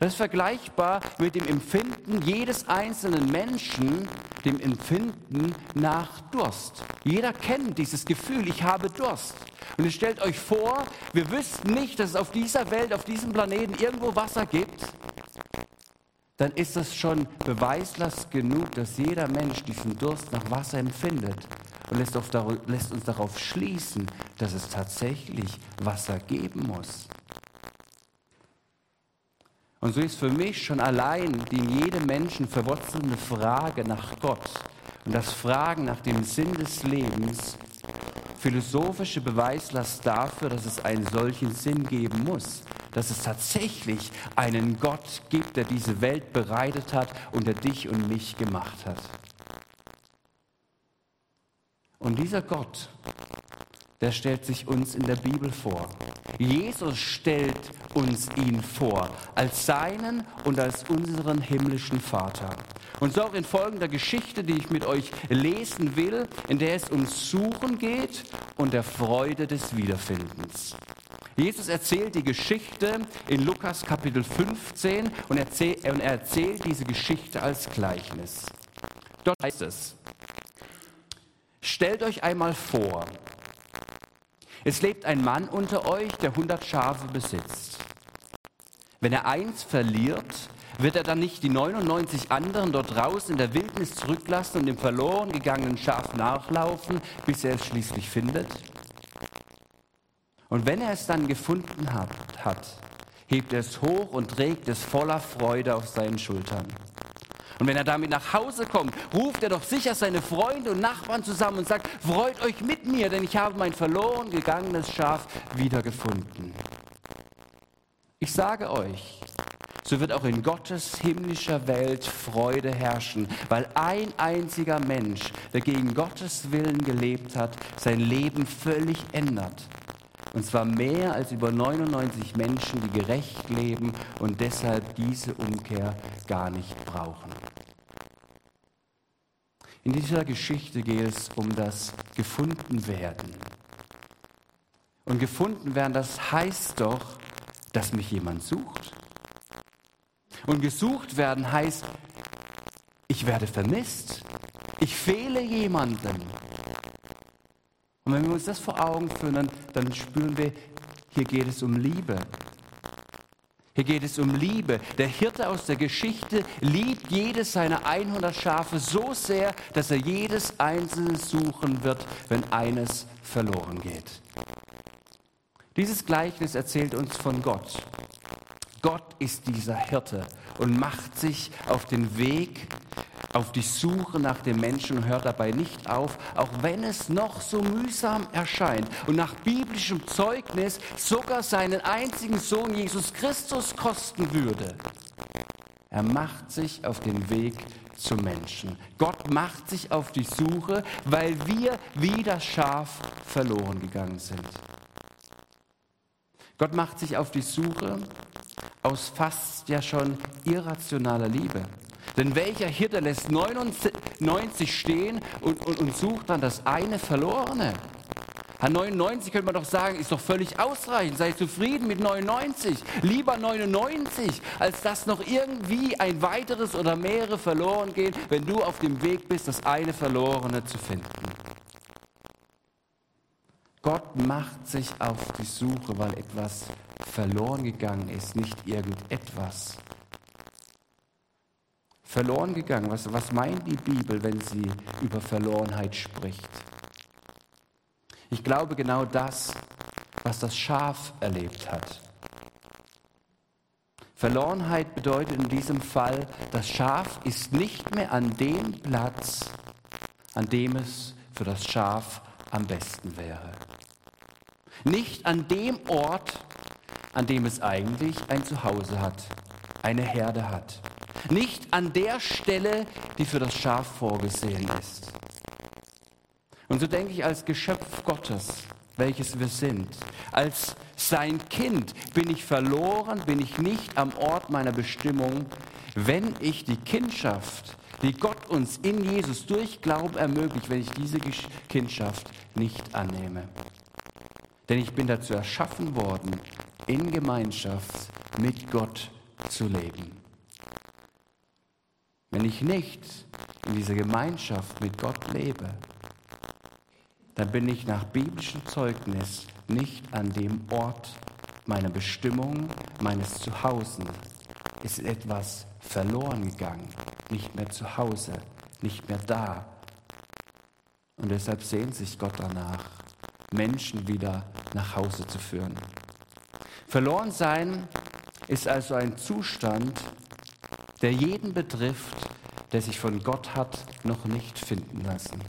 Das ist vergleichbar mit dem Empfinden jedes einzelnen Menschen, dem Empfinden nach Durst. Jeder kennt dieses Gefühl, ich habe Durst. Und ihr stellt euch vor, wir wüssten nicht, dass es auf dieser Welt, auf diesem Planeten irgendwo Wasser gibt dann ist das schon beweislast genug, dass jeder Mensch diesen Durst nach Wasser empfindet und lässt, lässt uns darauf schließen, dass es tatsächlich Wasser geben muss. Und so ist für mich schon allein die in jedem Menschen verwurzelte Frage nach Gott und das Fragen nach dem Sinn des Lebens philosophische Beweislast dafür, dass es einen solchen Sinn geben muss, dass es tatsächlich einen Gott gibt, der diese Welt bereitet hat und der dich und mich gemacht hat. Und dieser Gott, der stellt sich uns in der Bibel vor. Jesus stellt uns ihn vor als seinen und als unseren himmlischen Vater. Und so auch in folgender Geschichte, die ich mit euch lesen will, in der es ums Suchen geht und der Freude des Wiederfindens. Jesus erzählt die Geschichte in Lukas Kapitel 15 und, erzähl, und er erzählt diese Geschichte als Gleichnis. Dort heißt es, stellt euch einmal vor, es lebt ein Mann unter euch, der 100 Schafe besitzt. Wenn er eins verliert, wird er dann nicht die 99 anderen dort draußen in der Wildnis zurücklassen und dem verloren gegangenen Schaf nachlaufen, bis er es schließlich findet? Und wenn er es dann gefunden hat, hat hebt er es hoch und trägt es voller Freude auf seinen Schultern. Und wenn er damit nach Hause kommt, ruft er doch sicher seine Freunde und Nachbarn zusammen und sagt, freut euch mit mir, denn ich habe mein verloren gegangenes Schaf wiedergefunden. Ich sage euch, so wird auch in Gottes himmlischer Welt Freude herrschen, weil ein einziger Mensch, der gegen Gottes Willen gelebt hat, sein Leben völlig ändert. Und zwar mehr als über 99 Menschen, die gerecht leben und deshalb diese Umkehr gar nicht brauchen. In dieser Geschichte geht es um das Gefundenwerden. Und gefunden werden, das heißt doch, dass mich jemand sucht. Und gesucht werden heißt, ich werde vermisst. Ich fehle jemandem. Und wenn wir uns das vor Augen führen, dann, spüren wir, hier geht es um Liebe. Hier geht es um Liebe. Der Hirte aus der Geschichte liebt jedes seiner 100 Schafe so sehr, dass er jedes einzelne suchen wird, wenn eines verloren geht. Dieses Gleichnis erzählt uns von Gott. Gott ist dieser Hirte und macht sich auf den Weg auf die Suche nach dem Menschen und hört dabei nicht auf, auch wenn es noch so mühsam erscheint und nach biblischem Zeugnis sogar seinen einzigen Sohn Jesus Christus kosten würde. Er macht sich auf den Weg zum Menschen. Gott macht sich auf die Suche, weil wir wie das Schaf verloren gegangen sind. Gott macht sich auf die Suche aus fast ja schon irrationaler Liebe. Denn welcher Hirte lässt 99 stehen und, und, und sucht dann das eine Verlorene? An 99 könnte man doch sagen, ist doch völlig ausreichend. Sei zufrieden mit 99. Lieber 99, als dass noch irgendwie ein weiteres oder mehrere verloren gehen, wenn du auf dem Weg bist, das eine Verlorene zu finden. Gott macht sich auf die Suche, weil etwas verloren gegangen ist, nicht irgendetwas verloren gegangen. Was, was meint die Bibel, wenn sie über Verlorenheit spricht? Ich glaube genau das, was das Schaf erlebt hat. Verlorenheit bedeutet in diesem Fall, das Schaf ist nicht mehr an dem Platz, an dem es für das Schaf am besten wäre. Nicht an dem Ort, an dem es eigentlich ein Zuhause hat, eine Herde hat nicht an der Stelle, die für das Schaf vorgesehen ist. Und so denke ich als Geschöpf Gottes, welches wir sind, als sein Kind bin ich verloren, bin ich nicht am Ort meiner Bestimmung, wenn ich die Kindschaft, die Gott uns in Jesus durch Glauben ermöglicht, wenn ich diese Kindschaft nicht annehme. Denn ich bin dazu erschaffen worden, in Gemeinschaft mit Gott zu leben. Wenn ich nicht in dieser Gemeinschaft mit Gott lebe, dann bin ich nach biblischem Zeugnis nicht an dem Ort meiner Bestimmung, meines Zuhause. Ist etwas verloren gegangen, nicht mehr zu Hause, nicht mehr da. Und deshalb sehnt sich Gott danach, Menschen wieder nach Hause zu führen. Verloren sein ist also ein Zustand, der jeden betrifft, der sich von Gott hat noch nicht finden lassen.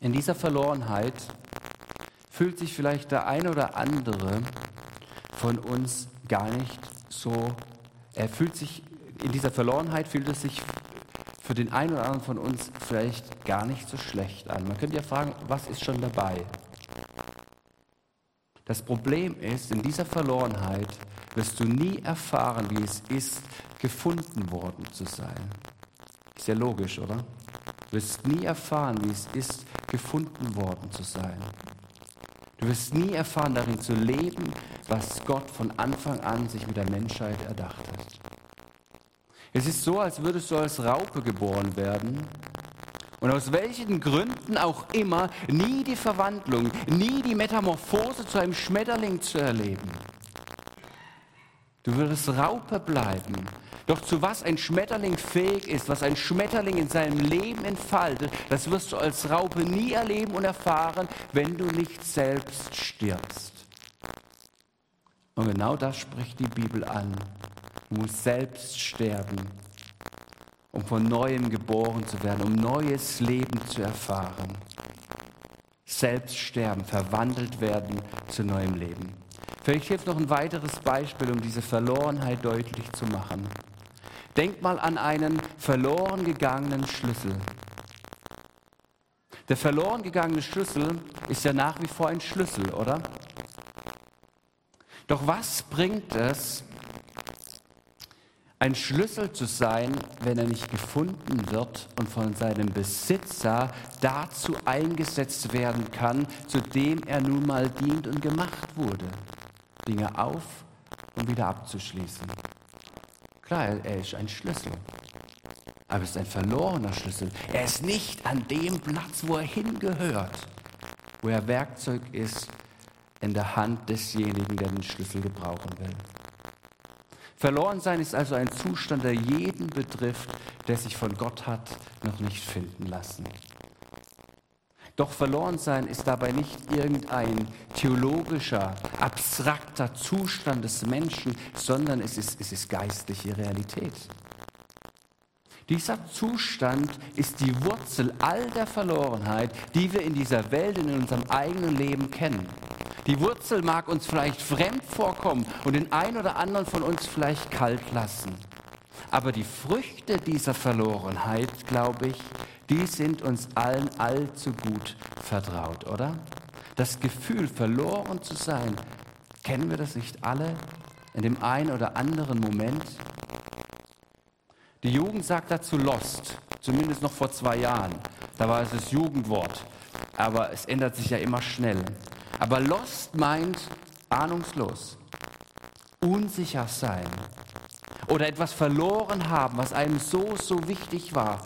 In dieser Verlorenheit fühlt sich vielleicht der eine oder andere von uns gar nicht so, er fühlt sich, in dieser Verlorenheit fühlt es sich für den einen oder anderen von uns vielleicht gar nicht so schlecht an. Man könnte ja fragen, was ist schon dabei? Das Problem ist, in dieser Verlorenheit wirst du nie erfahren, wie es ist, gefunden worden zu sein. Ist ja logisch, oder? Du wirst nie erfahren, wie es ist, gefunden worden zu sein. Du wirst nie erfahren, darin zu leben, was Gott von Anfang an sich mit der Menschheit erdacht hat. Es ist so, als würdest du als Raupe geboren werden und aus welchen Gründen auch immer nie die Verwandlung, nie die Metamorphose zu einem Schmetterling zu erleben. Du würdest Raupe bleiben. Doch zu was ein Schmetterling fähig ist, was ein Schmetterling in seinem Leben entfaltet, das wirst du als Raupe nie erleben und erfahren, wenn du nicht selbst stirbst. Und genau das spricht die Bibel an. Du musst selbst sterben, um von neuem geboren zu werden, um neues Leben zu erfahren. Selbst sterben, verwandelt werden zu neuem Leben. Vielleicht hilft noch ein weiteres Beispiel, um diese Verlorenheit deutlich zu machen. Denk mal an einen verloren gegangenen Schlüssel. Der verloren gegangene Schlüssel ist ja nach wie vor ein Schlüssel, oder? Doch was bringt es, ein Schlüssel zu sein, wenn er nicht gefunden wird und von seinem Besitzer dazu eingesetzt werden kann, zu dem er nun mal dient und gemacht wurde, Dinge auf und wieder abzuschließen. Klar, er ist ein Schlüssel, aber es ist ein verlorener Schlüssel. Er ist nicht an dem Platz, wo er hingehört, wo er Werkzeug ist in der Hand desjenigen, der den Schlüssel gebrauchen will. Verloren sein ist also ein Zustand, der jeden betrifft, der sich von Gott hat noch nicht finden lassen. Doch verloren sein ist dabei nicht irgendein theologischer, abstrakter Zustand des Menschen, sondern es ist, es ist geistliche Realität. Dieser Zustand ist die Wurzel all der Verlorenheit, die wir in dieser Welt, in unserem eigenen Leben kennen. Die Wurzel mag uns vielleicht fremd vorkommen und den einen oder anderen von uns vielleicht kalt lassen. Aber die Früchte dieser Verlorenheit, glaube ich, die sind uns allen allzu gut vertraut, oder? Das Gefühl, verloren zu sein, kennen wir das nicht alle in dem einen oder anderen Moment? Die Jugend sagt dazu Lost, zumindest noch vor zwei Jahren. Da war es das Jugendwort, aber es ändert sich ja immer schnell. Aber lost meint ahnungslos, unsicher sein oder etwas verloren haben, was einem so, so wichtig war.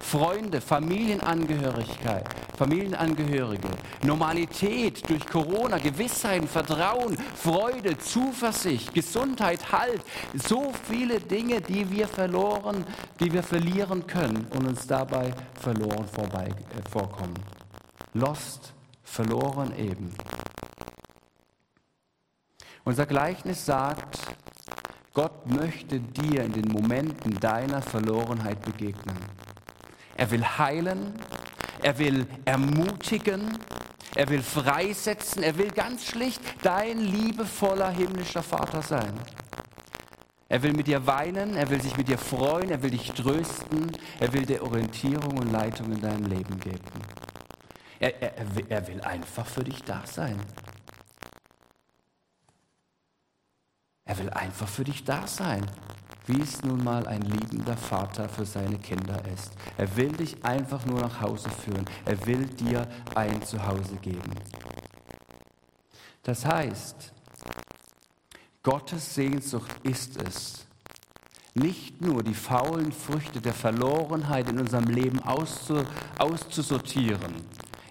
Freunde, Familienangehörigkeit, Familienangehörige, Normalität durch Corona, Gewissheit, Vertrauen, Freude, Zuversicht, Gesundheit, Halt, so viele Dinge, die wir verloren, die wir verlieren können und uns dabei verloren vorbei, äh, vorkommen. Lost verloren eben. Unser Gleichnis sagt, Gott möchte dir in den Momenten deiner Verlorenheit begegnen. Er will heilen, er will ermutigen, er will freisetzen, er will ganz schlicht dein liebevoller himmlischer Vater sein. Er will mit dir weinen, er will sich mit dir freuen, er will dich trösten, er will dir Orientierung und Leitung in deinem Leben geben. Er, er, er will einfach für dich da sein. Er will einfach für dich da sein, wie es nun mal ein liebender Vater für seine Kinder ist. Er will dich einfach nur nach Hause führen. Er will dir ein Zuhause geben. Das heißt, Gottes Sehnsucht ist es, nicht nur die faulen Früchte der Verlorenheit in unserem Leben auszusortieren,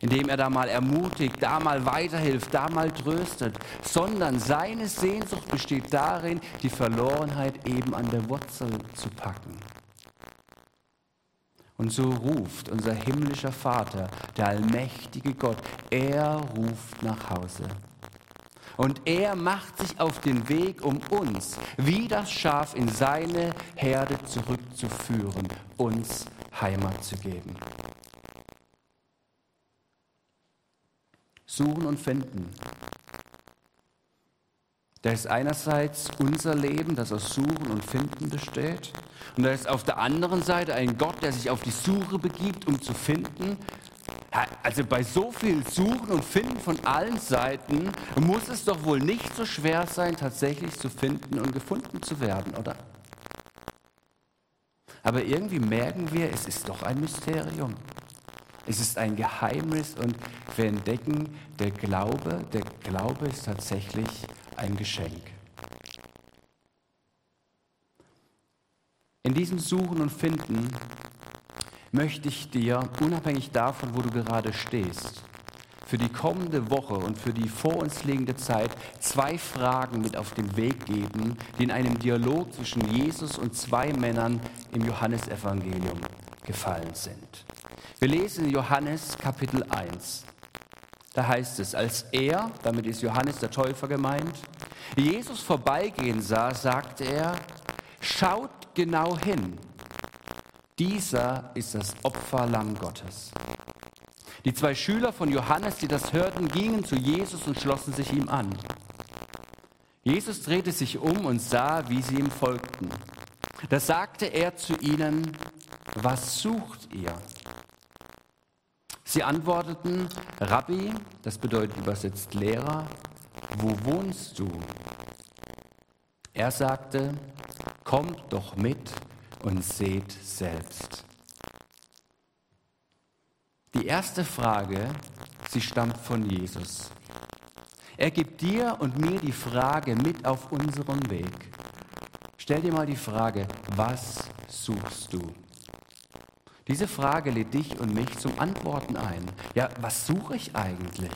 indem er da mal ermutigt, da mal weiterhilft, da mal tröstet, sondern seine Sehnsucht besteht darin, die Verlorenheit eben an der Wurzel zu packen. Und so ruft unser himmlischer Vater, der allmächtige Gott, er ruft nach Hause. Und er macht sich auf den Weg, um uns, wie das Schaf, in seine Herde zurückzuführen, uns Heimat zu geben. Suchen und Finden. Da ist einerseits unser Leben, das aus Suchen und Finden besteht. Und da ist auf der anderen Seite ein Gott, der sich auf die Suche begibt, um zu finden. Also bei so viel Suchen und Finden von allen Seiten muss es doch wohl nicht so schwer sein, tatsächlich zu finden und gefunden zu werden, oder? Aber irgendwie merken wir, es ist doch ein Mysterium. Es ist ein Geheimnis und wir entdecken, der Glaube, der Glaube ist tatsächlich ein Geschenk. In diesem Suchen und Finden möchte ich dir, unabhängig davon, wo du gerade stehst, für die kommende Woche und für die vor uns liegende Zeit zwei Fragen mit auf den Weg geben, die in einem Dialog zwischen Jesus und zwei Männern im Johannesevangelium gefallen sind. Wir lesen Johannes Kapitel 1. Da heißt es, als er, damit ist Johannes der Täufer gemeint, Jesus vorbeigehen sah, sagte er, schaut genau hin. Dieser ist das Opferlamm Gottes. Die zwei Schüler von Johannes, die das hörten, gingen zu Jesus und schlossen sich ihm an. Jesus drehte sich um und sah, wie sie ihm folgten. Da sagte er zu ihnen, was sucht ihr? Sie antworteten, Rabbi, das bedeutet übersetzt Lehrer, wo wohnst du? Er sagte, kommt doch mit und seht selbst. Die erste Frage, sie stammt von Jesus. Er gibt dir und mir die Frage mit auf unserem Weg. Stell dir mal die Frage, was suchst du? Diese Frage lädt dich und mich zum Antworten ein. Ja, was suche ich eigentlich?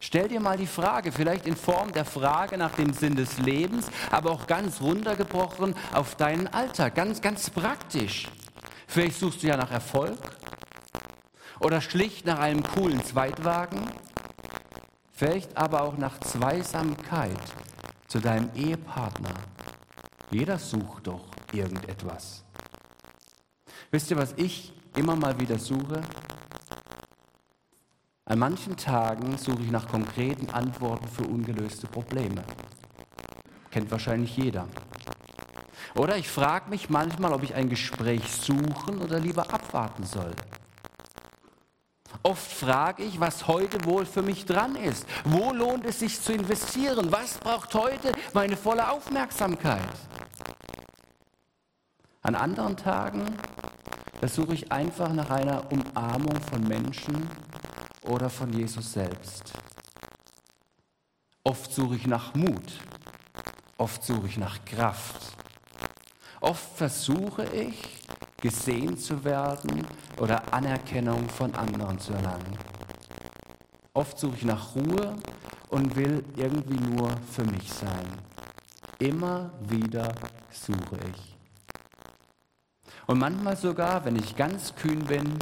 Stell dir mal die Frage, vielleicht in Form der Frage nach dem Sinn des Lebens, aber auch ganz runtergebrochen auf deinen Alltag, ganz, ganz praktisch. Vielleicht suchst du ja nach Erfolg oder schlicht nach einem coolen Zweitwagen, vielleicht aber auch nach Zweisamkeit zu deinem Ehepartner. Jeder sucht doch irgendetwas. Wisst ihr, was ich immer mal wieder suche? An manchen Tagen suche ich nach konkreten Antworten für ungelöste Probleme. Kennt wahrscheinlich jeder. Oder ich frage mich manchmal, ob ich ein Gespräch suchen oder lieber abwarten soll. Oft frage ich, was heute wohl für mich dran ist. Wo lohnt es sich zu investieren? Was braucht heute meine volle Aufmerksamkeit? An anderen Tagen suche ich einfach nach einer Umarmung von Menschen oder von Jesus selbst. Oft suche ich nach Mut, oft suche ich nach Kraft. Oft versuche ich, gesehen zu werden oder Anerkennung von anderen zu erlangen. Oft suche ich nach Ruhe und will irgendwie nur für mich sein. Immer wieder suche ich. Und manchmal sogar, wenn ich ganz kühn bin,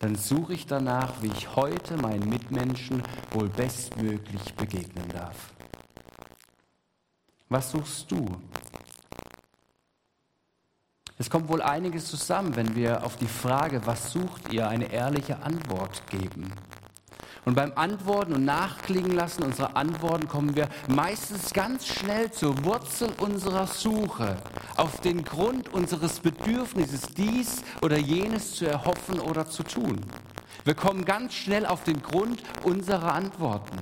dann suche ich danach, wie ich heute meinen Mitmenschen wohl bestmöglich begegnen darf. Was suchst du? Es kommt wohl einiges zusammen, wenn wir auf die Frage, was sucht ihr, eine ehrliche Antwort geben. Und beim Antworten und Nachklingen lassen unserer Antworten kommen wir meistens ganz schnell zur Wurzel unserer Suche, auf den Grund unseres Bedürfnisses, dies oder jenes zu erhoffen oder zu tun. Wir kommen ganz schnell auf den Grund unserer Antworten.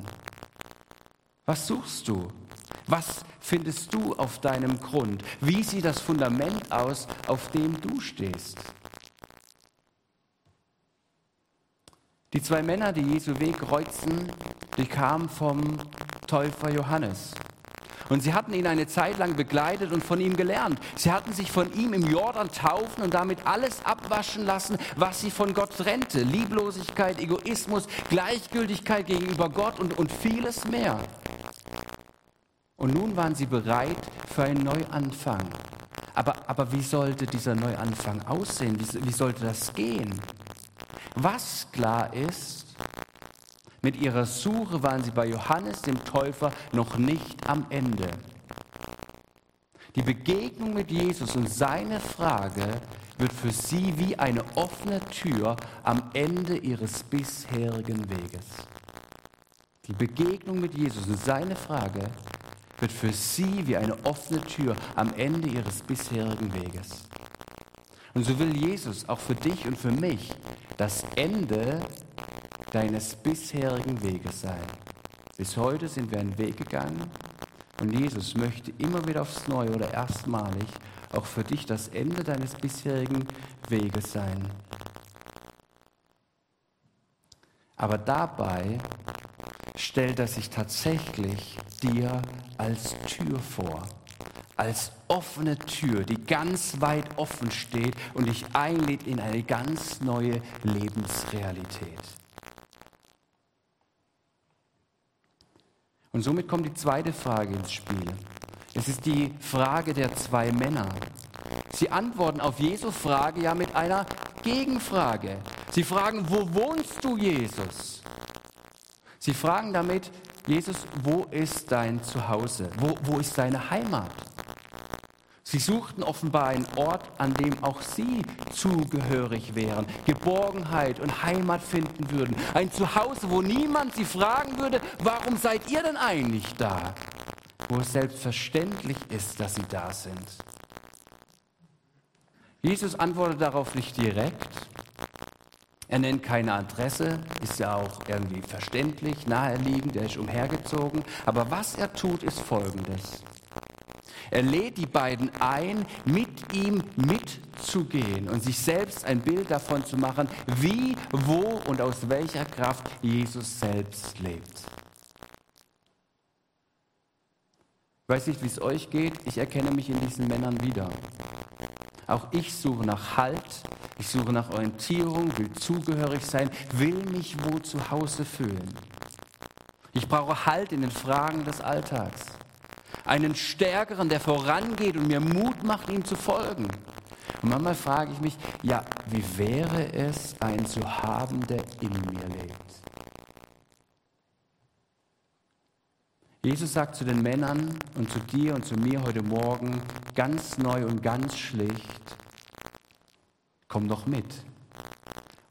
Was suchst du? Was findest du auf deinem Grund? Wie sieht das Fundament aus, auf dem du stehst? Die zwei Männer, die Jesu Weg kreuzen, die kamen vom Täufer Johannes. Und sie hatten ihn eine Zeit lang begleitet und von ihm gelernt. Sie hatten sich von ihm im Jordan taufen und damit alles abwaschen lassen, was sie von Gott trennte. Lieblosigkeit, Egoismus, Gleichgültigkeit gegenüber Gott und, und vieles mehr. Und nun waren sie bereit für einen Neuanfang. Aber, aber wie sollte dieser Neuanfang aussehen? Wie, wie sollte das gehen? Was klar ist, mit ihrer Suche waren sie bei Johannes dem Täufer noch nicht am Ende. Die Begegnung mit Jesus und seine Frage wird für sie wie eine offene Tür am Ende ihres bisherigen Weges. Die Begegnung mit Jesus und seine Frage wird für sie wie eine offene Tür am Ende ihres bisherigen Weges. Und so will Jesus auch für dich und für mich das Ende deines bisherigen Weges sein. Bis heute sind wir einen Weg gegangen und Jesus möchte immer wieder aufs Neue oder erstmalig auch für dich das Ende deines bisherigen Weges sein. Aber dabei stellt er sich tatsächlich dir als Tür vor, als offene Tür, die ganz weit offen steht und dich einlädt in eine ganz neue Lebensrealität. Und somit kommt die zweite Frage ins Spiel. Es ist die Frage der zwei Männer. Sie antworten auf Jesu Frage ja mit einer Gegenfrage. Sie fragen, wo wohnst du, Jesus? Sie fragen damit, Jesus, wo ist dein Zuhause? Wo, wo ist deine Heimat? Sie suchten offenbar einen Ort, an dem auch sie zugehörig wären, Geborgenheit und Heimat finden würden. Ein Zuhause, wo niemand sie fragen würde, warum seid ihr denn eigentlich da? Wo es selbstverständlich ist, dass sie da sind. Jesus antwortet darauf nicht direkt. Er nennt keine Adresse, ist ja auch irgendwie verständlich, naheliegend, er ist umhergezogen. Aber was er tut, ist Folgendes. Er lädt die beiden ein, mit ihm mitzugehen und sich selbst ein Bild davon zu machen, wie, wo und aus welcher Kraft Jesus selbst lebt. Ich weiß nicht, wie es euch geht, ich erkenne mich in diesen Männern wieder. Auch ich suche nach Halt, ich suche nach Orientierung, will zugehörig sein, will mich wo zu Hause fühlen. Ich brauche Halt in den Fragen des Alltags einen Stärkeren, der vorangeht und mir Mut macht, ihm zu folgen. Und manchmal frage ich mich, ja, wie wäre es, einen zu haben, der in mir lebt? Jesus sagt zu den Männern und zu dir und zu mir heute Morgen ganz neu und ganz schlicht, komm doch mit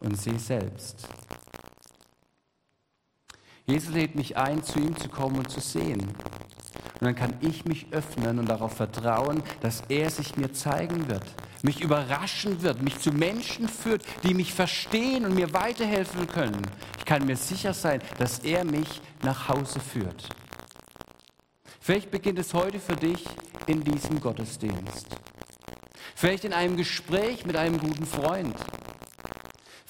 und seh selbst. Jesus lädt mich ein, zu ihm zu kommen und zu sehen. Und dann kann ich mich öffnen und darauf vertrauen, dass er sich mir zeigen wird, mich überraschen wird, mich zu Menschen führt, die mich verstehen und mir weiterhelfen können. Ich kann mir sicher sein, dass er mich nach Hause führt. Vielleicht beginnt es heute für dich in diesem Gottesdienst. Vielleicht in einem Gespräch mit einem guten Freund.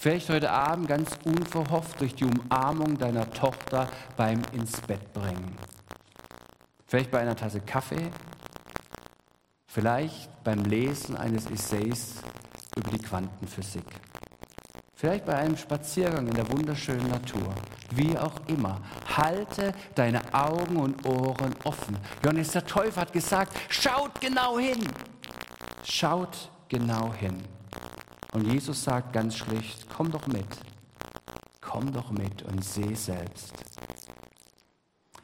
Vielleicht heute Abend ganz unverhofft durch die Umarmung deiner Tochter beim ins Bett bringen. Vielleicht bei einer Tasse Kaffee, vielleicht beim Lesen eines Essays über die Quantenphysik, vielleicht bei einem Spaziergang in der wunderschönen Natur, wie auch immer. Halte deine Augen und Ohren offen. Johannes der Täufer hat gesagt, schaut genau hin. Schaut genau hin. Und Jesus sagt ganz schlicht, komm doch mit. Komm doch mit und seh selbst.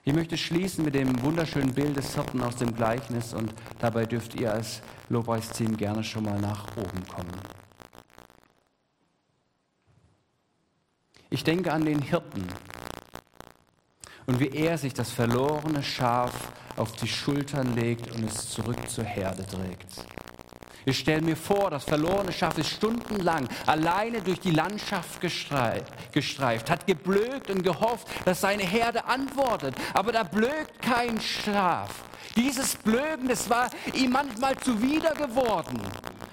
Ich möchte schließen mit dem wunderschönen Bild des Hirten aus dem Gleichnis und dabei dürft ihr als Lobpreisteam gerne schon mal nach oben kommen. Ich denke an den Hirten und wie er sich das verlorene Schaf auf die Schultern legt und es zurück zur Herde trägt. Ich stelle mir vor, das verlorene Schaf ist stundenlang alleine durch die Landschaft gestreift, hat geblökt und gehofft, dass seine Herde antwortet. Aber da blökt kein Schaf. Dieses Blöken, das war ihm manchmal zuwider geworden.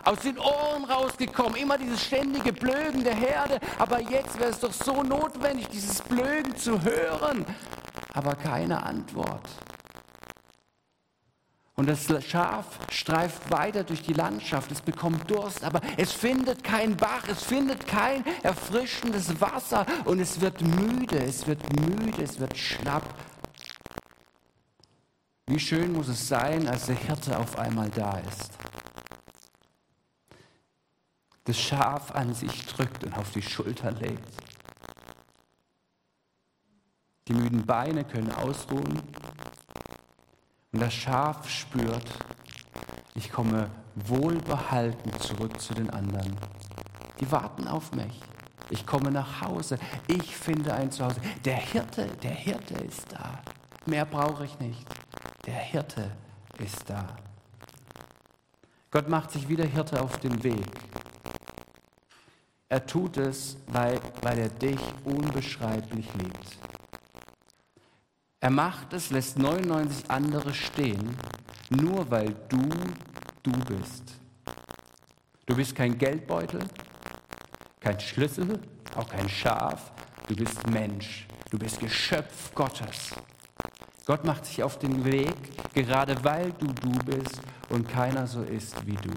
Aus den Ohren rausgekommen, immer dieses ständige Blöken der Herde. Aber jetzt wäre es doch so notwendig, dieses Blöken zu hören. Aber keine Antwort. Und das Schaf streift weiter durch die Landschaft, es bekommt Durst, aber es findet keinen Bach, es findet kein erfrischendes Wasser und es wird müde, es wird müde, es wird schlapp. Wie schön muss es sein, als der Hirte auf einmal da ist. Das Schaf an sich drückt und auf die Schulter legt. Die müden Beine können ausruhen und das Schaf spürt, ich komme wohlbehalten zurück zu den anderen. Die warten auf mich. Ich komme nach Hause. Ich finde ein Zuhause. Der Hirte, der Hirte ist da. Mehr brauche ich nicht. Der Hirte ist da. Gott macht sich wieder Hirte auf den Weg. Er tut es, weil, weil er dich unbeschreiblich liebt. Er macht es, lässt 99 andere stehen, nur weil du du bist. Du bist kein Geldbeutel, kein Schlüssel, auch kein Schaf. Du bist Mensch. Du bist Geschöpf Gottes. Gott macht sich auf den Weg, gerade weil du du bist und keiner so ist wie du.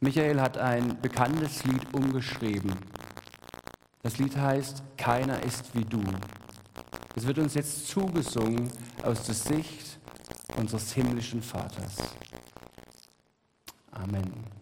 Michael hat ein bekanntes Lied umgeschrieben. Das Lied heißt Keiner ist wie du. Es wird uns jetzt zugesungen aus der Sicht unseres himmlischen Vaters. Amen.